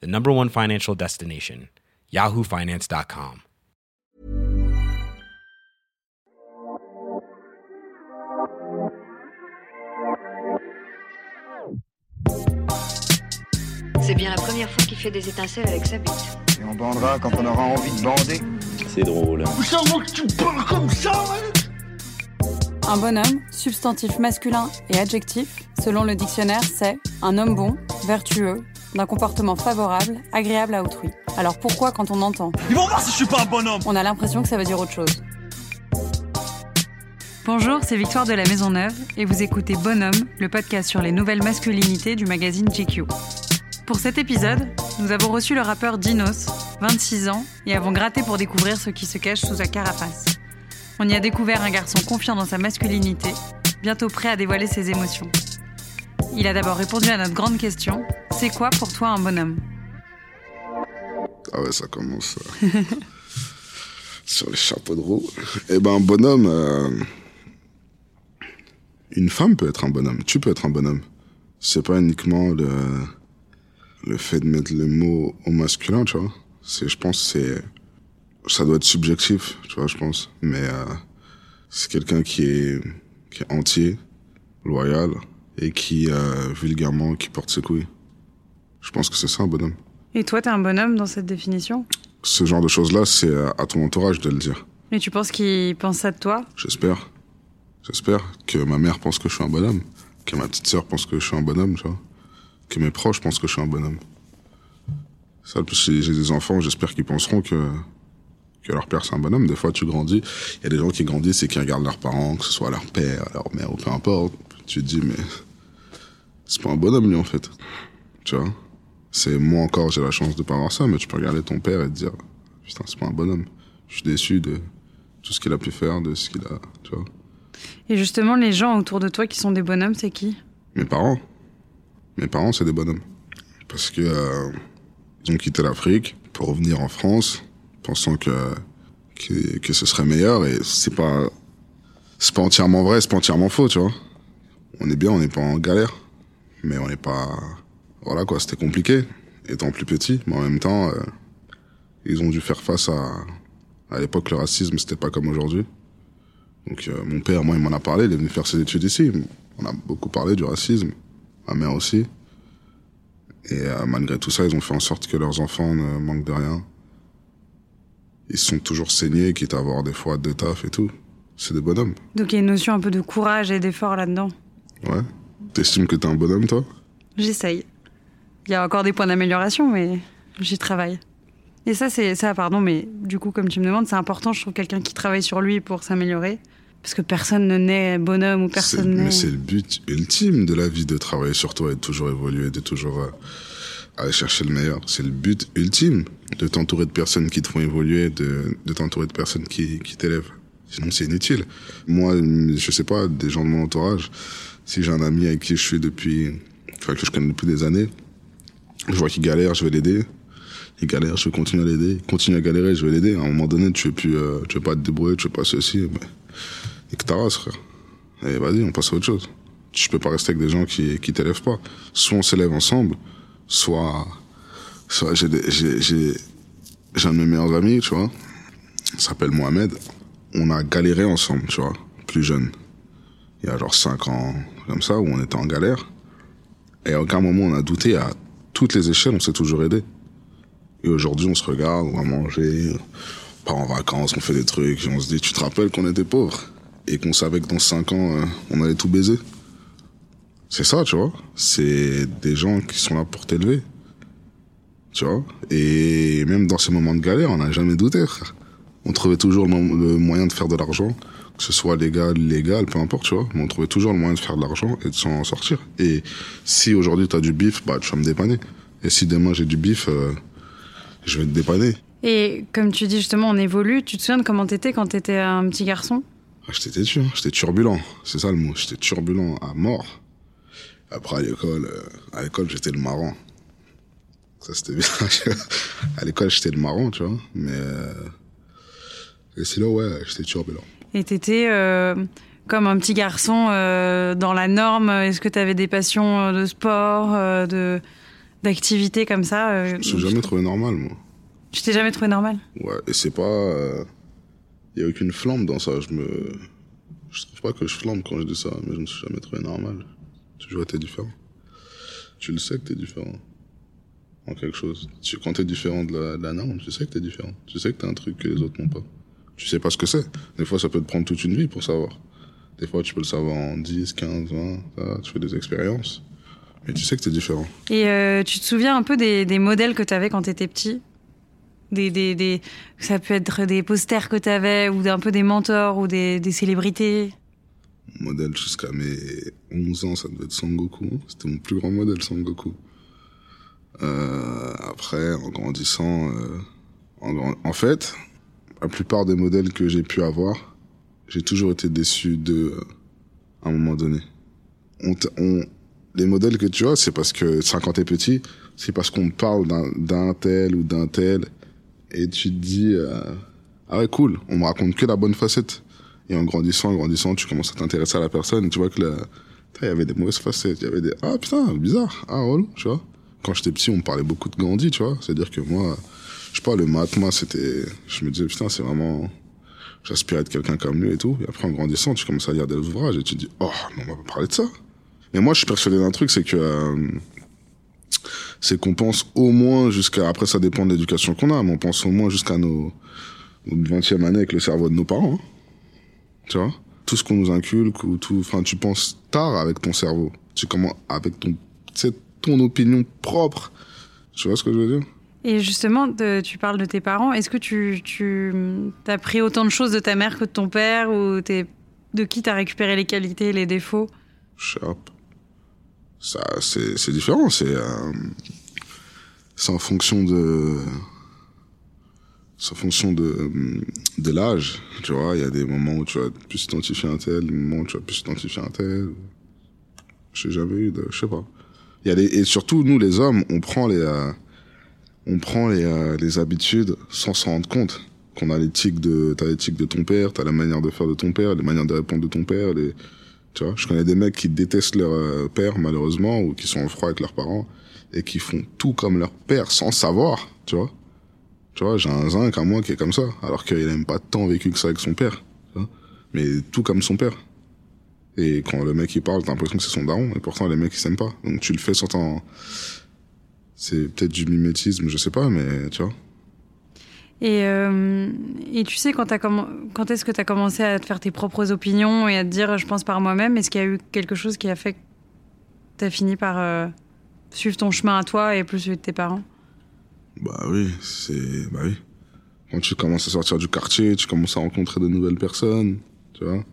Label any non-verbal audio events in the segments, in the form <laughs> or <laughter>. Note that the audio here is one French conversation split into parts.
the number one financial destination, yahoofinance.com. C'est bien la première fois qu'il fait des étincelles avec sa bite. Et on bandera quand on aura envie de bander. C'est drôle. Un bonhomme, substantif masculin et adjectif, selon le dictionnaire, c'est un homme bon, vertueux, d'un comportement favorable, agréable à autrui. Alors pourquoi quand on entend Ils vont voir si je suis pas un bonhomme On a l'impression que ça veut dire autre chose. Bonjour, c'est Victoire de la Maison Neuve et vous écoutez Bonhomme, le podcast sur les nouvelles masculinités du magazine GQ. Pour cet épisode, nous avons reçu le rappeur Dinos, 26 ans, et avons gratté pour découvrir ce qui se cache sous sa carapace. On y a découvert un garçon confiant dans sa masculinité, bientôt prêt à dévoiler ses émotions. Il a d'abord répondu à notre grande question c'est quoi pour toi un bonhomme? Ah ouais, ça commence euh, <laughs> sur les chapeaux de roue. Eh ben, un bonhomme. euh, Une femme peut être un bonhomme. Tu peux être un bonhomme. C'est pas uniquement le le fait de mettre le mot au masculin, tu vois. C'est, je pense, c'est ça doit être subjectif, tu vois, je pense. Mais euh, c'est quelqu'un qui est qui est entier, loyal et qui vulgairement qui porte ses couilles. Je pense que c'est ça un bonhomme. Et toi, t'es un bonhomme dans cette définition? Ce genre de choses-là, c'est euh, à ton entourage de le dire. Et tu penses qu'il pense ça de toi? J'espère. J'espère que ma mère pense que je suis un bonhomme, que ma petite sœur pense que je suis un bonhomme, tu vois. Que mes proches pensent que je suis un bonhomme. Ça, que j'ai des enfants, j'espère qu'ils penseront que que leur père c'est un bonhomme. Des fois, tu grandis, il y a des gens qui grandissent et qui regardent leurs parents, que ce soit leur père, leur mère ou peu importe. Tu te dis, mais c'est pas un bonhomme lui en fait. Tu vois? C'est moi encore, j'ai la chance de pas avoir ça, mais tu peux regarder ton père et te dire, putain, c'est pas un bonhomme. Je suis déçu de tout ce qu'il a pu faire, de ce qu'il a, tu vois. Et justement, les gens autour de toi qui sont des bonhommes, c'est qui? Mes parents. Mes parents, c'est des bonhommes. Parce que euh, ils ont quitté l'Afrique pour revenir en France, pensant que, que que ce serait meilleur. Et c'est pas c'est pas entièrement vrai, c'est pas entièrement faux, tu vois. On est bien, on n'est pas en galère, mais on n'est pas voilà quoi. C'était compliqué, étant plus petit, mais en même temps, euh, ils ont dû faire face à à l'époque le racisme, c'était pas comme aujourd'hui. Donc euh, mon père, moi, il m'en a parlé, il est venu faire ses études ici. On a beaucoup parlé du racisme, ma mère aussi. Et euh, malgré tout ça, ils ont fait en sorte que leurs enfants ne manquent de rien. Ils sont toujours saignés, quitte à avoir des fois deux taf et tout. C'est des bonhommes. Donc il y a une notion un peu de courage et d'effort là-dedans. Ouais. T'estimes que t'es un bonhomme, toi? J'essaye. Il y a encore des points d'amélioration, mais j'y travaille. Et ça, c'est ça, pardon, mais du coup, comme tu me demandes, c'est important, je trouve, quelqu'un qui travaille sur lui pour s'améliorer. Parce que personne ne naît bonhomme ou personne Mais c'est le but ultime de la vie, de travailler sur toi et de toujours évoluer, de toujours euh, aller chercher le meilleur. C'est le but ultime de t'entourer de personnes qui te font évoluer, de, de t'entourer de personnes qui, qui t'élèvent. Sinon, c'est inutile. Moi, je sais pas, des gens de mon entourage, si j'ai un ami avec qui je suis depuis, enfin, que je connais depuis des années, je vois qu'il galère, je vais l'aider. Il galère, je vais continuer à l'aider. Continue à galérer, je vais l'aider. À un moment donné, tu veux plus, euh, tu veux pas te débrouiller, tu veux pas ceci, mais, et que ta race, frère. Et vas-y, on passe à autre chose. Tu peux pas rester avec des gens qui, qui t'élèvent pas. Soit on s'élève ensemble, soit, soit j'ai, j'ai, j'ai, j'ai un de mes meilleurs amis, tu vois. Il s'appelle Mohamed. On a galéré ensemble, tu vois, plus jeune. Il y a genre 5 ans, comme ça, où on était en galère. Et à aucun moment on a douté, à toutes les échelles, on s'est toujours aidé. Et aujourd'hui, on se regarde, on va manger, on part en vacances, on fait des trucs, on se dit, tu te rappelles qu'on était pauvres? Et qu'on savait que dans 5 ans, euh, on allait tout baiser. C'est ça, tu vois. C'est des gens qui sont là pour t'élever. Tu vois. Et même dans ces moments de galère, on n'a jamais douté. On trouvait toujours le moyen de faire de l'argent, que ce soit légal, illégal, peu importe, tu vois. Mais on trouvait toujours le moyen de faire de l'argent et de s'en sortir. Et si aujourd'hui tu as du bif, bah tu vas me dépanner. Et si demain j'ai du bif, euh, je vais te dépanner. Et comme tu dis justement, on évolue. Tu te souviens de comment t'étais quand t'étais un petit garçon? Ah, j'étais têtu, hein. j'étais turbulent. C'est ça le mot. J'étais turbulent à mort. Après, à l'école, euh, à l'école, j'étais le marrant. Ça, c'était bien. <laughs> à l'école, j'étais le marrant, tu vois. Mais, euh... et sinon, ouais, j'étais turbulent. Et t'étais euh, comme un petit garçon euh, dans la norme. Est-ce que t'avais des passions euh, de sport, de d'activités comme ça Je me suis jamais trouvé normal, moi. Tu t'es jamais trouvé normal? Ouais, et c'est pas. Il y a aucune flamme dans ça. Je me. Je trouve pas que je flambe quand je dis ça, mais je me suis jamais trouvé normal. J'ai toujours été différent. Tu le sais que t'es différent. En quelque chose. Tu, quand t'es différent de la, de la norme, tu sais que t'es différent. Tu sais que t'as un truc que les autres n'ont pas. Tu sais pas ce que c'est. Des fois, ça peut te prendre toute une vie pour savoir. Des fois, tu peux le savoir en 10, 15, 20, ça, tu fais des expériences. Mais tu sais que t'es différent. Et euh, tu te souviens un peu des, des modèles que t'avais quand t'étais petit? Des, des, des, Ça peut être des posters que t'avais, ou un peu des mentors, ou des, des célébrités? modèle jusqu'à mes 11 ans, ça devait être Sangoku. C'était mon plus grand modèle, Sangoku. Euh, après, en grandissant, euh, en fait, la plupart des modèles que j'ai pu avoir, j'ai toujours été déçu de, euh, à un moment donné. On, on, les modèles que tu as, c'est parce que, quand t'es petit, c'est parce qu'on parle d'un- tel ou d'un tel, et tu te dis, euh, ah ouais, cool, on me raconte que la bonne facette. Et en grandissant, en grandissant, tu commences à t'intéresser à la personne, et tu vois que la, il y avait des mauvaises facettes, il y avait des, ah putain, bizarre, ah relou, tu vois. Quand j'étais petit, on me parlait beaucoup de Gandhi, tu vois. C'est-à-dire que moi, je sais pas, le Mahatma, c'était, je me disais, putain, c'est vraiment, j'aspire à être quelqu'un comme lui et tout. Et après, en grandissant, tu commences à lire des ouvrages et tu te dis, oh, mais on va pas parler de ça. Mais moi, je suis persuadé d'un truc, c'est que, euh, c'est qu'on pense au moins jusqu'à, après, ça dépend de l'éducation qu'on a, mais on pense au moins jusqu'à nos, notre 20e année avec le cerveau de nos parents, hein. Tu vois? Tout ce qu'on nous inculque ou tout, enfin, tu penses tard avec ton cerveau. Tu commences avec ton, c'est ton opinion propre. Tu vois ce que je veux dire? Et justement, tu parles de tes parents. Est-ce que tu, tu as pris autant de choses de ta mère que de ton père ou de qui t'as récupéré les qualités les défauts? Sharp. Ça, c'est, différent. C'est, euh, en fonction de, c'est en fonction de, de l'âge. Tu vois, il y a des moments où tu vas plus identifier un tel, des moments où tu vas plus identifier un tel. J'ai jamais eu de, je sais pas. Il y a des, et surtout, nous, les hommes, on prend les, euh, on prend les, euh, les habitudes sans s'en rendre compte. Qu'on a l'éthique de, t'as l'éthique de ton père, t'as la manière de faire de ton père, les manières de répondre de ton père, les, tu vois, je connais des mecs qui détestent leur euh, père, malheureusement, ou qui sont en froid avec leurs parents, et qui font tout comme leur père sans savoir, tu vois. Tu vois, j'ai un zinc à moi qui est comme ça, alors qu'il a même pas tant vécu que ça avec son père, tu vois. Mais tout comme son père. Et quand le mec il parle, t'as l'impression que c'est son daron, et pourtant les mecs ils s'aiment pas. Donc tu le fais sans t'en... C'est peut-être du mimétisme, je sais pas, mais tu vois. Et, euh, et tu sais, quand, quand est-ce que tu as commencé à te faire tes propres opinions et à te dire, je pense par moi-même, est-ce qu'il y a eu quelque chose qui a fait que tu as fini par euh, suivre ton chemin à toi et plus celui de tes parents? Bah oui, c'est... Bah oui. Quand tu commences à sortir du quartier, tu commences à rencontrer de nouvelles personnes, tu vois.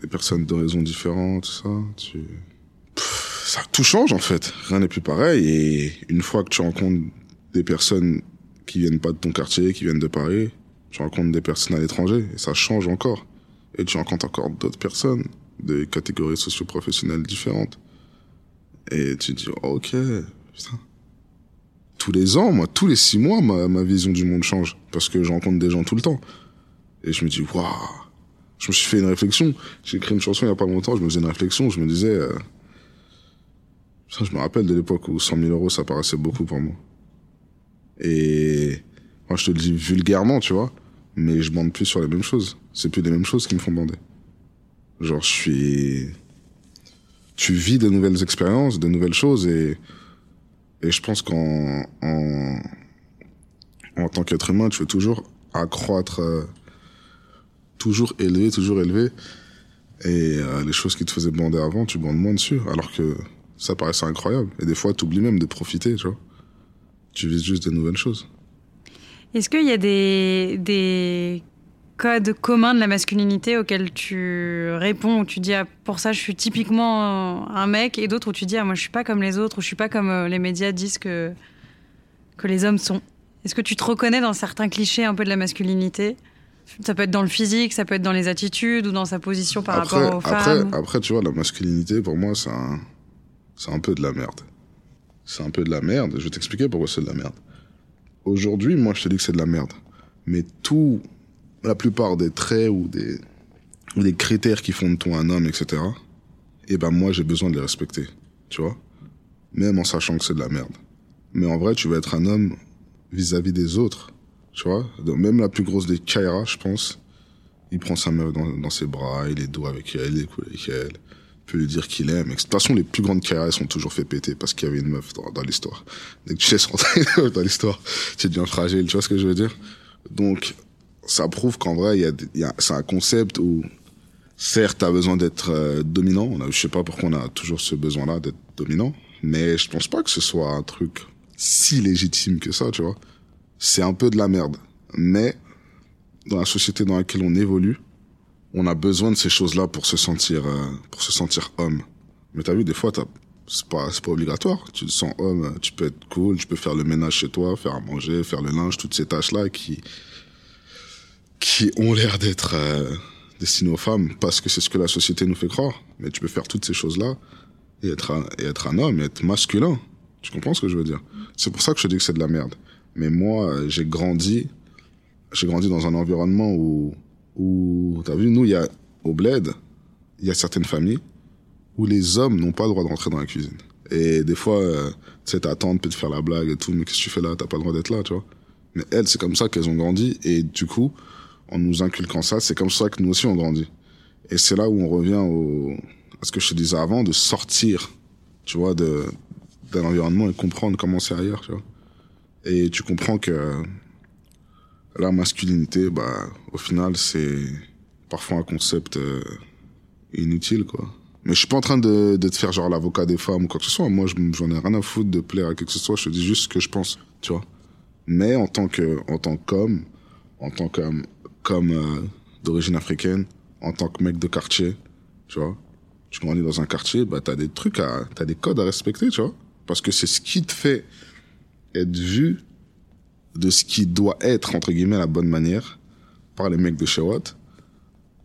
Des personnes d'horizons différentes, tout ça, tu... Ça, tout change en fait. Rien n'est plus pareil. Et une fois que tu rencontres des personnes qui viennent pas de ton quartier, qui viennent de Paris, tu rencontres des personnes à l'étranger, et ça change encore. Et tu rencontres encore d'autres personnes, de catégories socio-professionnelles différentes. Et tu te dis, oh, ok, putain tous les ans, moi, tous les six mois, ma, ma vision du monde change. Parce que je rencontre des gens tout le temps. Et je me dis, waouh. Je me suis fait une réflexion. J'ai écrit une chanson il y a pas longtemps, je me faisais une réflexion, je me disais, euh... Je me rappelle de l'époque où 100 000 euros, ça paraissait beaucoup pour moi. Et moi, je te le dis vulgairement, tu vois. Mais je bande plus sur les mêmes choses. C'est plus les mêmes choses qui me font bander. Genre, je suis... Tu vis de nouvelles expériences, de nouvelles choses et... Et je pense qu'en en, en tant qu'être humain, tu veux toujours accroître, euh, toujours élever, toujours élever. Et euh, les choses qui te faisaient bander avant, tu bandes moins dessus, alors que ça paraissait incroyable. Et des fois, tu oublies même de profiter, tu vois. Tu vises juste de nouvelles choses. Est-ce qu'il y a des, des codes communs de la masculinité auxquels tu réponds, où tu dis ah, pour ça je suis typiquement un mec, et d'autres où tu dis ah, moi je suis pas comme les autres, ou je suis pas comme euh, les médias disent que, que les hommes sont Est-ce que tu te reconnais dans certains clichés un peu de la masculinité? Ça peut être dans le physique, ça peut être dans les attitudes ou dans sa position par après, rapport aux après, femmes. après, tu vois, la masculinité, pour moi, c'est un, c'est un peu de la merde. C'est un peu de la merde. Je vais t'expliquer pourquoi c'est de la merde. Aujourd'hui, moi, je te dis que c'est de la merde. Mais tout, la plupart des traits ou des, ou des critères qui font de toi un homme, etc., eh ben, moi, j'ai besoin de les respecter. Tu vois? Même en sachant que c'est de la merde. Mais en vrai, tu vas être un homme vis-à-vis des autres. Tu vois? Même la plus grosse des Kaira, je pense, il prend sa meuf dans, ses bras, il est doux avec elle, il est cool avec elle, peut lui dire qu'il aime. De toute façon, les plus grandes elles sont toujours fait péter parce qu'il y avait une meuf dans, dans l'histoire. Dès que tu laisses rentrer une dans l'histoire, tu deviens fragile, tu vois ce que je veux dire? Donc, ça prouve qu'en vrai, il y a, y a, c'est un concept où, certes, t'as besoin d'être euh, dominant. Je sais pas pourquoi on a toujours ce besoin-là d'être dominant, mais je pense pas que ce soit un truc si légitime que ça, tu vois. C'est un peu de la merde. Mais, dans la société dans laquelle on évolue, on a besoin de ces choses-là pour se sentir, euh, pour se sentir homme. Mais t'as vu, des fois, c'est pas, c'est pas obligatoire. Tu te sens homme, tu peux être cool, tu peux faire le ménage chez toi, faire à manger, faire le linge, toutes ces tâches-là qui, qui ont l'air d'être euh, destinées aux femmes parce que c'est ce que la société nous fait croire. Mais tu peux faire toutes ces choses-là et être un, et être un homme, et être masculin. Tu comprends ce que je veux dire? C'est pour ça que je dis que c'est de la merde. Mais moi, j'ai grandi, j'ai grandi dans un environnement où, où t'as vu, nous, il y a au bled, il y a certaines familles où les hommes n'ont pas le droit d'entrer dans la cuisine. Et des fois, euh, tu sais, ta tante peut te faire la blague et tout, mais qu'est-ce que tu fais là? T'as pas le droit d'être là, tu vois. Mais elles, c'est comme ça qu'elles ont grandi, et du coup, en nous inculquant ça, c'est comme ça que nous aussi on grandit. Et c'est là où on revient au, à ce que je te disais avant, de sortir, tu vois, de, d'un environnement et comprendre comment c'est ailleurs, tu vois. Et tu comprends que la masculinité, bah, au final, c'est parfois un concept euh, inutile, quoi. Mais je suis pas en train de, de te faire genre l'avocat des femmes ou quoi que ce soit. Moi, je- j'en ai rien à foutre de plaire à qui que ce soit. Je te dis juste ce que je pense, tu vois. Mais en tant que, en tant qu'homme, en tant qu'homme, comme euh, d'origine africaine, en tant que mec de quartier, tu vois, tu grandis dans un quartier, bah t'as des trucs à, t'as des codes à respecter, tu vois, parce que c'est ce qui te fait être vu de ce qui doit être entre guillemets la bonne manière par les mecs de chez Watt,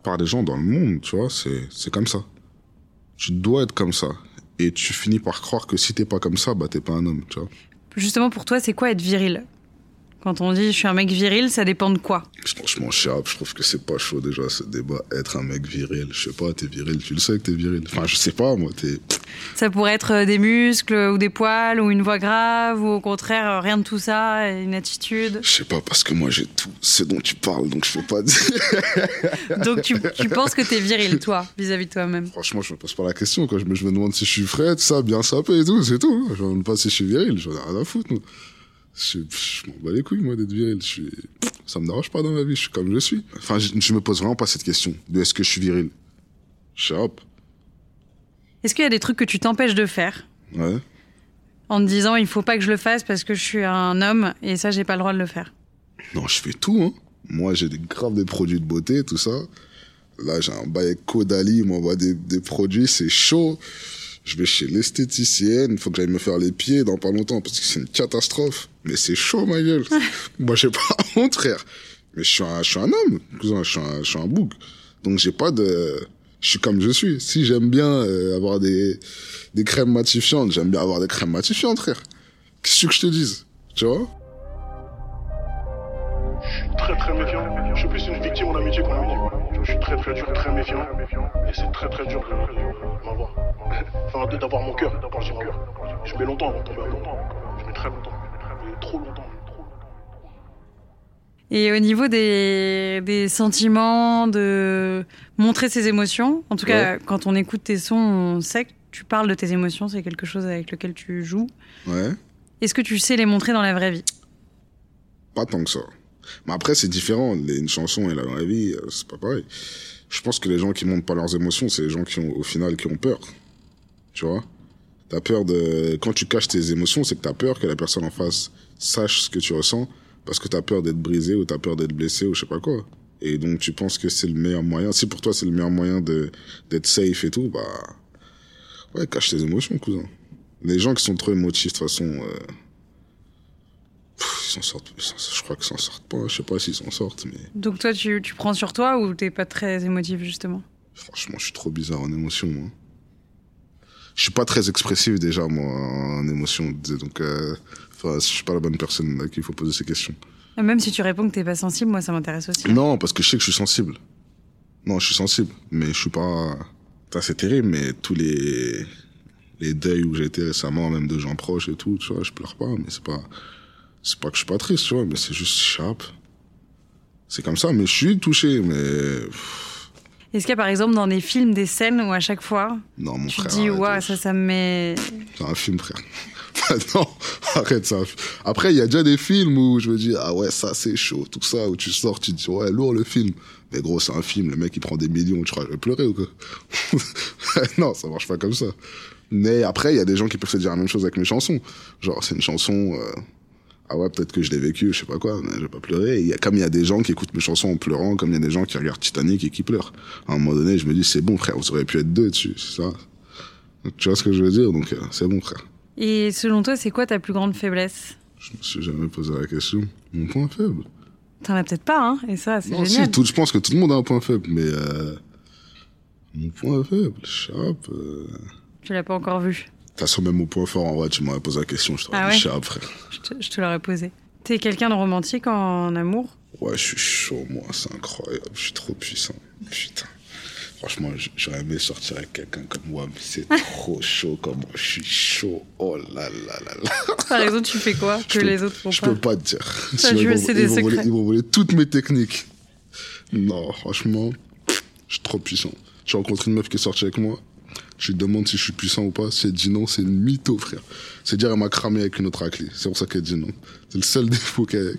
par les gens dans le monde, tu vois, c'est c'est comme ça. Tu dois être comme ça. Et tu finis par croire que si t'es pas comme ça, bah t'es pas un homme, tu vois. Justement, pour toi, c'est quoi être viril? Quand on dit je suis un mec viril, ça dépend de quoi? Franchement, Chab, je trouve que c'est pas chaud déjà ce débat. Être un mec viril, je sais pas, t'es viril, tu le sais que t'es viril. Enfin, je sais pas, moi, t'es. Ça pourrait être euh, des muscles ou des poils ou une voix grave ou au contraire euh, rien de tout ça, une attitude. Je sais pas, parce que moi j'ai tout ce dont tu parles, donc je peux pas dire. <laughs> Donc tu, tu penses que t'es viril, toi, vis-à-vis de toi-même? Franchement, je me pose pas la question, quoi. Je me, je me demande si je suis frais, tout ça, bien sapé et tout, c'est tout. Je me demande pas si je suis viril, j'en ai rien à foutre, moi. Je, je m'en bats les couilles, moi, d'être viril. Je suis... Ça me dérange pas dans ma vie, je suis comme je suis. Enfin, je, je me pose vraiment pas cette question de est-ce que je suis viril. Chap, Est-ce qu'il y a des trucs que tu t'empêches de faire ouais. en te disant il faut pas que je le fasse parce que je suis un homme et ça j'ai pas le droit de le faire? Non, je fais tout, hein. Moi, j'ai des graves des produits de beauté, tout ça. Là, j'ai un bail avec Caudalie, il m'envoie des, des produits, c'est chaud. Je vais chez l'esthéticienne, il faut que j'aille me faire les pieds dans pas longtemps parce que c'est une catastrophe. Mais c'est chaud, ma gueule. <laughs> Moi, j'ai pas <laughs> honte, frère. Mais je suis un, je suis un homme, cousin, je suis un, je suis un bouc. Donc, j'ai pas de, je suis comme je suis. Si j'aime bien euh, avoir des, des crèmes matifiantes, j'aime bien avoir des crèmes matifiantes, frère. Qu'est-ce que je te dise? Tu vois? Très très dur, très méfiant. Et c'est très très dur de m'avoir. <laughs> Enfin, d'avoir mon cœur. Quand je dis mon cœur. Je mets longtemps avant de tomber amoureux. Je mets très longtemps. Trop longtemps. Trop longtemps. Et au niveau des, des sentiments, de montrer ses émotions, en tout cas, quand on écoute tes sons, on sait que tu parles de tes émotions, c'est quelque chose avec lequel tu joues. Ouais. Est-ce que tu sais les montrer dans la vraie vie? Pas tant que ça. Mais après, c'est différent. Une chanson et la vraie vie, euh, c'est pas pareil. Je pense que les gens qui montrent pas leurs émotions, c'est les gens qui ont, au final, qui ont peur. Tu vois? T'as peur de, quand tu caches tes émotions, c'est que t'as peur que la personne en face sache ce que tu ressens parce que t'as peur d'être brisé ou t'as peur d'être blessé ou je sais pas quoi. Et donc, tu penses que c'est le meilleur moyen. Si pour toi, c'est le meilleur moyen de, d'être safe et tout, bah, ouais, cache tes émotions, cousin. Les gens qui sont trop émotifs, de toute façon, euh, pff, ils s'en sortent. Je crois qu'ils s'en sortent pas. Je sais pas s'ils s'en sortent, mais Donc toi, tu, tu prends sur toi ou t'es pas très émotif justement? Franchement, je suis trop bizarre en émotion, moi. Je suis pas très expressif déjà, moi, en émotion. Donc, euh, je suis pas la bonne personne à qui il faut poser ces questions. Même si tu réponds que t'es pas sensible, moi ça m'intéresse aussi. Non, parce que je sais que je suis sensible. Non, je suis sensible, mais je suis pas. C'est terrible, mais tous les les deuils où j'ai été récemment, même de gens proches et tout, tu vois, je pleure pas, mais c'est pas c'est pas que je suis pas triste, tu vois, mais c'est juste sharp. C'est comme ça, mais je suis touché, mais Est-ce qu'il y a par exemple dans des films des scènes où à chaque fois non, mon tu te frère. dis arrête, waouh wesh. ça ça me met C'est un film, frère. <laughs> non, arrête ça. Après, il y a déjà des films où je me dis, ah ouais, ça c'est chaud, tout ça, où tu sors, tu te dis, ouais, lourd le film. Mais gros, c'est un film, le mec il prend des millions, tu crois, je vais pleurer ou quoi? <laughs> Non, ça marche pas comme ça. Mais après, il y a des gens qui peuvent se dire la même chose avec mes chansons. Genre, c'est une chanson, euh, ah ouais, peut-être que je l'ai vécu, je sais pas quoi, mais je vais pas pleurer. Et il y a, comme il y a des gens qui écoutent mes chansons en pleurant, comme il y a des gens qui regardent Titanic et qui pleurent. À un moment donné, je me dis, c'est bon, frère, vous auriez pu être deux dessus, c'est ça? Tu vois ce que je veux dire? Donc, euh, c'est bon, frère. Et selon toi, c'est quoi ta plus grande faiblesse? Je me suis jamais posé la question. Mon point faible? T'en as peut-être pas, hein Et ça, c'est génial. si, tout, je pense que tout le monde a un point faible, mais euh, mon point faible, Chap. euh, De Tu l'as pas encore vu. Toute façon, même mon point fort, en vrai, tu m'aurais posé la question, je t'aurais Ah dit frère. Je te, je te l'aurais posé. T'es quelqu'un de romantique en amour? Ouais, je suis chaud, moi, c'est incroyable. Je suis trop puissant. Putain. Franchement, j'aurais aimé sortir avec quelqu'un comme moi, mais c'est <laughs> trop chaud comme moi. Je suis chaud. Oh là là là là. Par exemple, tu fais quoi que Je peux- les autres font Je pas peux pas? te dire. Ça, je ils veux, c'est des vont voler- secrets. Ils vont voler toutes mes techniques. Non, franchement, je suis trop puissant. J'ai rencontré une meuf qui est sortie avec moi. Je lui demande si je suis puissant ou pas. Si elle dit non, c'est une mytho, frère. C'est dire, elle m'a cramé avec une autre raclée. C'est pour ça qu'elle dit non. C'est le seul <laughs> défaut qu'elle a.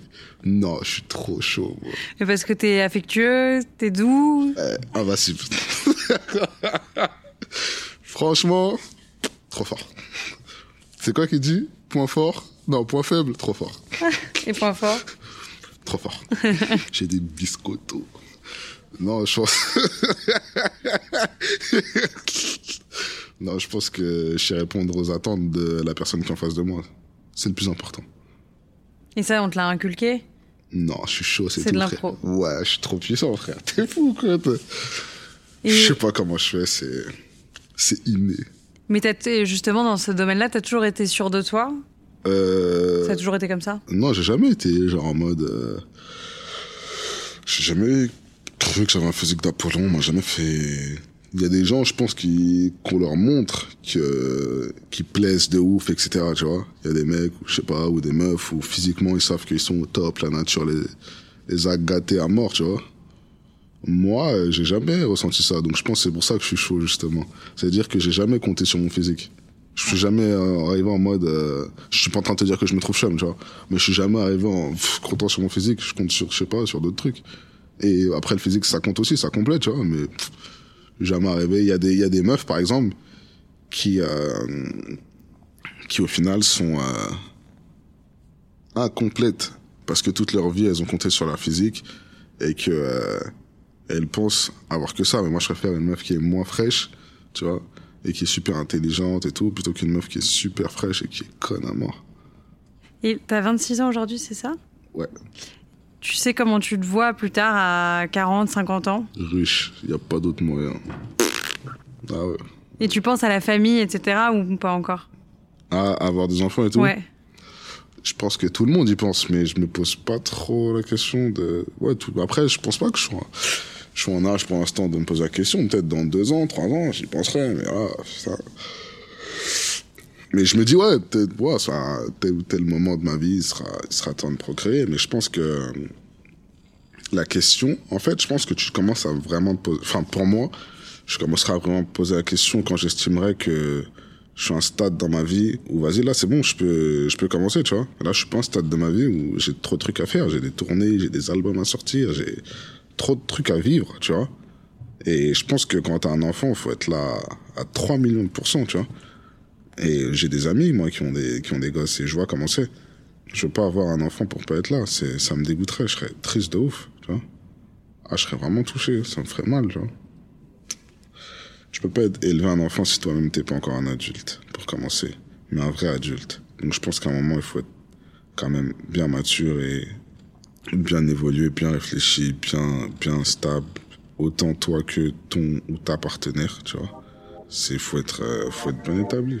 Non, je suis trop chaud, moi. Et parce que t'es affectueux, t'es doux. Euh, invincible. <laughs> Franchement, trop fort. C'est quoi qui dit? Point fort? Non, point faible, trop fort. <laughs> Et point fort? Trop fort. J'ai des biscottos. Non, je pense. Non, je pense que je sais répondre aux attentes de la personne qui est en face de moi. C'est le plus important. Et ça, on te l'a inculqué? Non, je suis chaud, c'est C'est tout. de frère. l'impro. Ouais, je suis trop puissant, frère. T'es fou, quoi. Et- Je sais pas comment je fais, c'est. C'est inné. Mais t'as été- justement, dans ce domaine-là, t'as toujours été sûr de toi? Euh... Ça a toujours été comme ça? Non, j'ai jamais été genre en mode. euh, J'ai jamais cru que j'avais un physique d'Apollon. Moi, jamais fait. Il y a des gens, je pense, qui qu'on leur montre que qui plaisent de ouf, etc. Tu vois. Il y a des mecs, ou je sais pas, ou des meufs, où physiquement ils savent qu'ils sont au top, la nature les les a gâtés à mort, tu vois. Moi, j'ai jamais ressenti ça, donc je pense c'est pour ça que je suis chaud justement. C'est-à-dire que j'ai jamais compté sur mon physique. Je suis jamais euh, arrivé en mode. euh, je suis pas en train de te dire que je me trouve chum, tu vois. Mais je suis jamais arrivé en pff, comptant sur mon physique. Je compte sur, je sais pas, sur d'autres trucs. Et après le physique, ça compte aussi, ça complète, tu vois. Mais pff, jamais arrivé. Il y a des, il y a des meufs, par exemple, qui, euh, qui au final sont euh, incomplètes parce que toute leur vie, elles ont compté sur leur physique et que euh, elles pensent avoir que ça. Mais moi, je préfère une meuf qui est moins fraîche, tu vois, et qui est super intelligente et tout, plutôt qu'une meuf qui est super fraîche et qui est conne à mort. Et t'as 26 ans aujourd'hui, c'est ça? Ouais, Tu sais comment tu te vois plus tard à 40, 50 ans riche, il n'y a pas d'autre moyen. Ah ouais. Et tu penses à la famille, etc. ou pas encore Ah, avoir des enfants et tout Ouais. Je pense que tout le monde y pense, mais je me pose pas trop la question de. Ouais, tout... après, je pense pas que je sois, je sois en âge pour l'instant de me poser la question. Peut-être dans deux ans, trois ans, j'y penserai, mais voilà, ça. Mais je me dis, ouais, peut-être, ouais, tel ou tel moment de ma vie, il sera, il sera temps de procréer, mais je pense que euh, la question, en fait, je pense que tu commences à vraiment te poser, enfin, pour moi, je commencerai à vraiment me poser la question quand j'estimerai que je suis à un stade dans ma vie où, vas-y, là, c'est bon, je peux, je peux commencer, tu vois. Là, je suis pas un stade de ma vie où j'ai trop de trucs à faire, j'ai des tournées, j'ai des albums à sortir, j'ai trop de trucs à vivre, tu vois. Et je pense que quand t'as un enfant, faut être là à 3 millions de pourcents, tu vois. Et j'ai des amis, moi, qui ont des, qui ont des gosses, et je vois comment c'est. Je veux pas avoir un enfant pour pas être là. C'est, ça me dégoûterait, je serais triste de ouf, tu vois. Ah, je serais vraiment touché, ça me ferait mal, tu vois. Je peux pas élever un enfant si toi-même t'es pas encore un adulte, pour commencer. Mais un vrai adulte. Donc je pense qu'à un moment, il faut être quand même bien mature et bien évolué, bien réfléchi, bien, bien stable. Autant toi que ton ou ta partenaire, tu vois. C'est, faut être, euh, faut être bien établi.